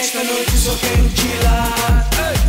Esta noite só quero te lá.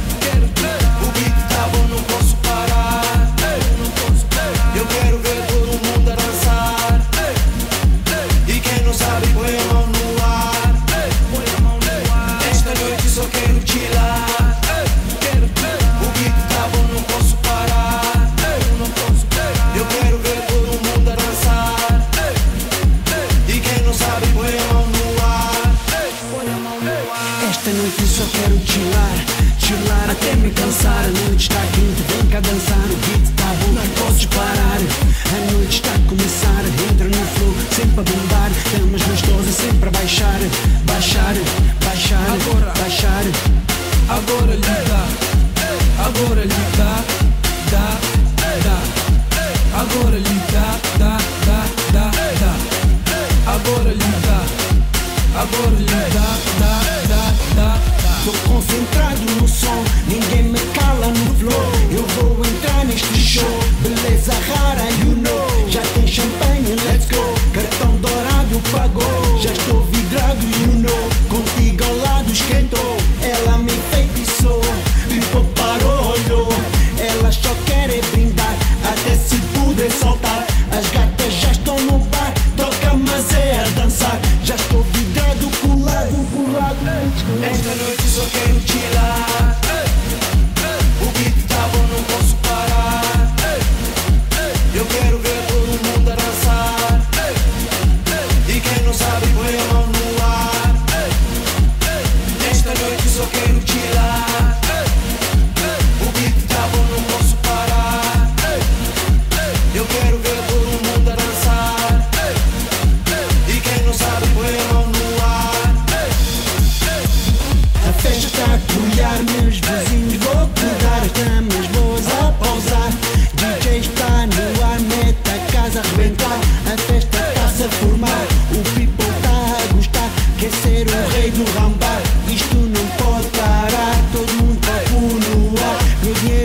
quero tirar, tirar até me cansar. A noite tá quente, vem cá dançar. O beat tá bom, não posso parar. A noite tá a começar, entra no flow, sempre a bombar. Damas gostosas, sempre a baixar, baixar, baixar, agora, baixar. Agora lhe dá, agora lhe dá, dá, dá. Agora lhe dá, dá, dá, dá, dá. Agora lhe dá, agora dá, dá. Tô concentrado no som, ninguém me cala no flow.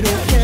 quiero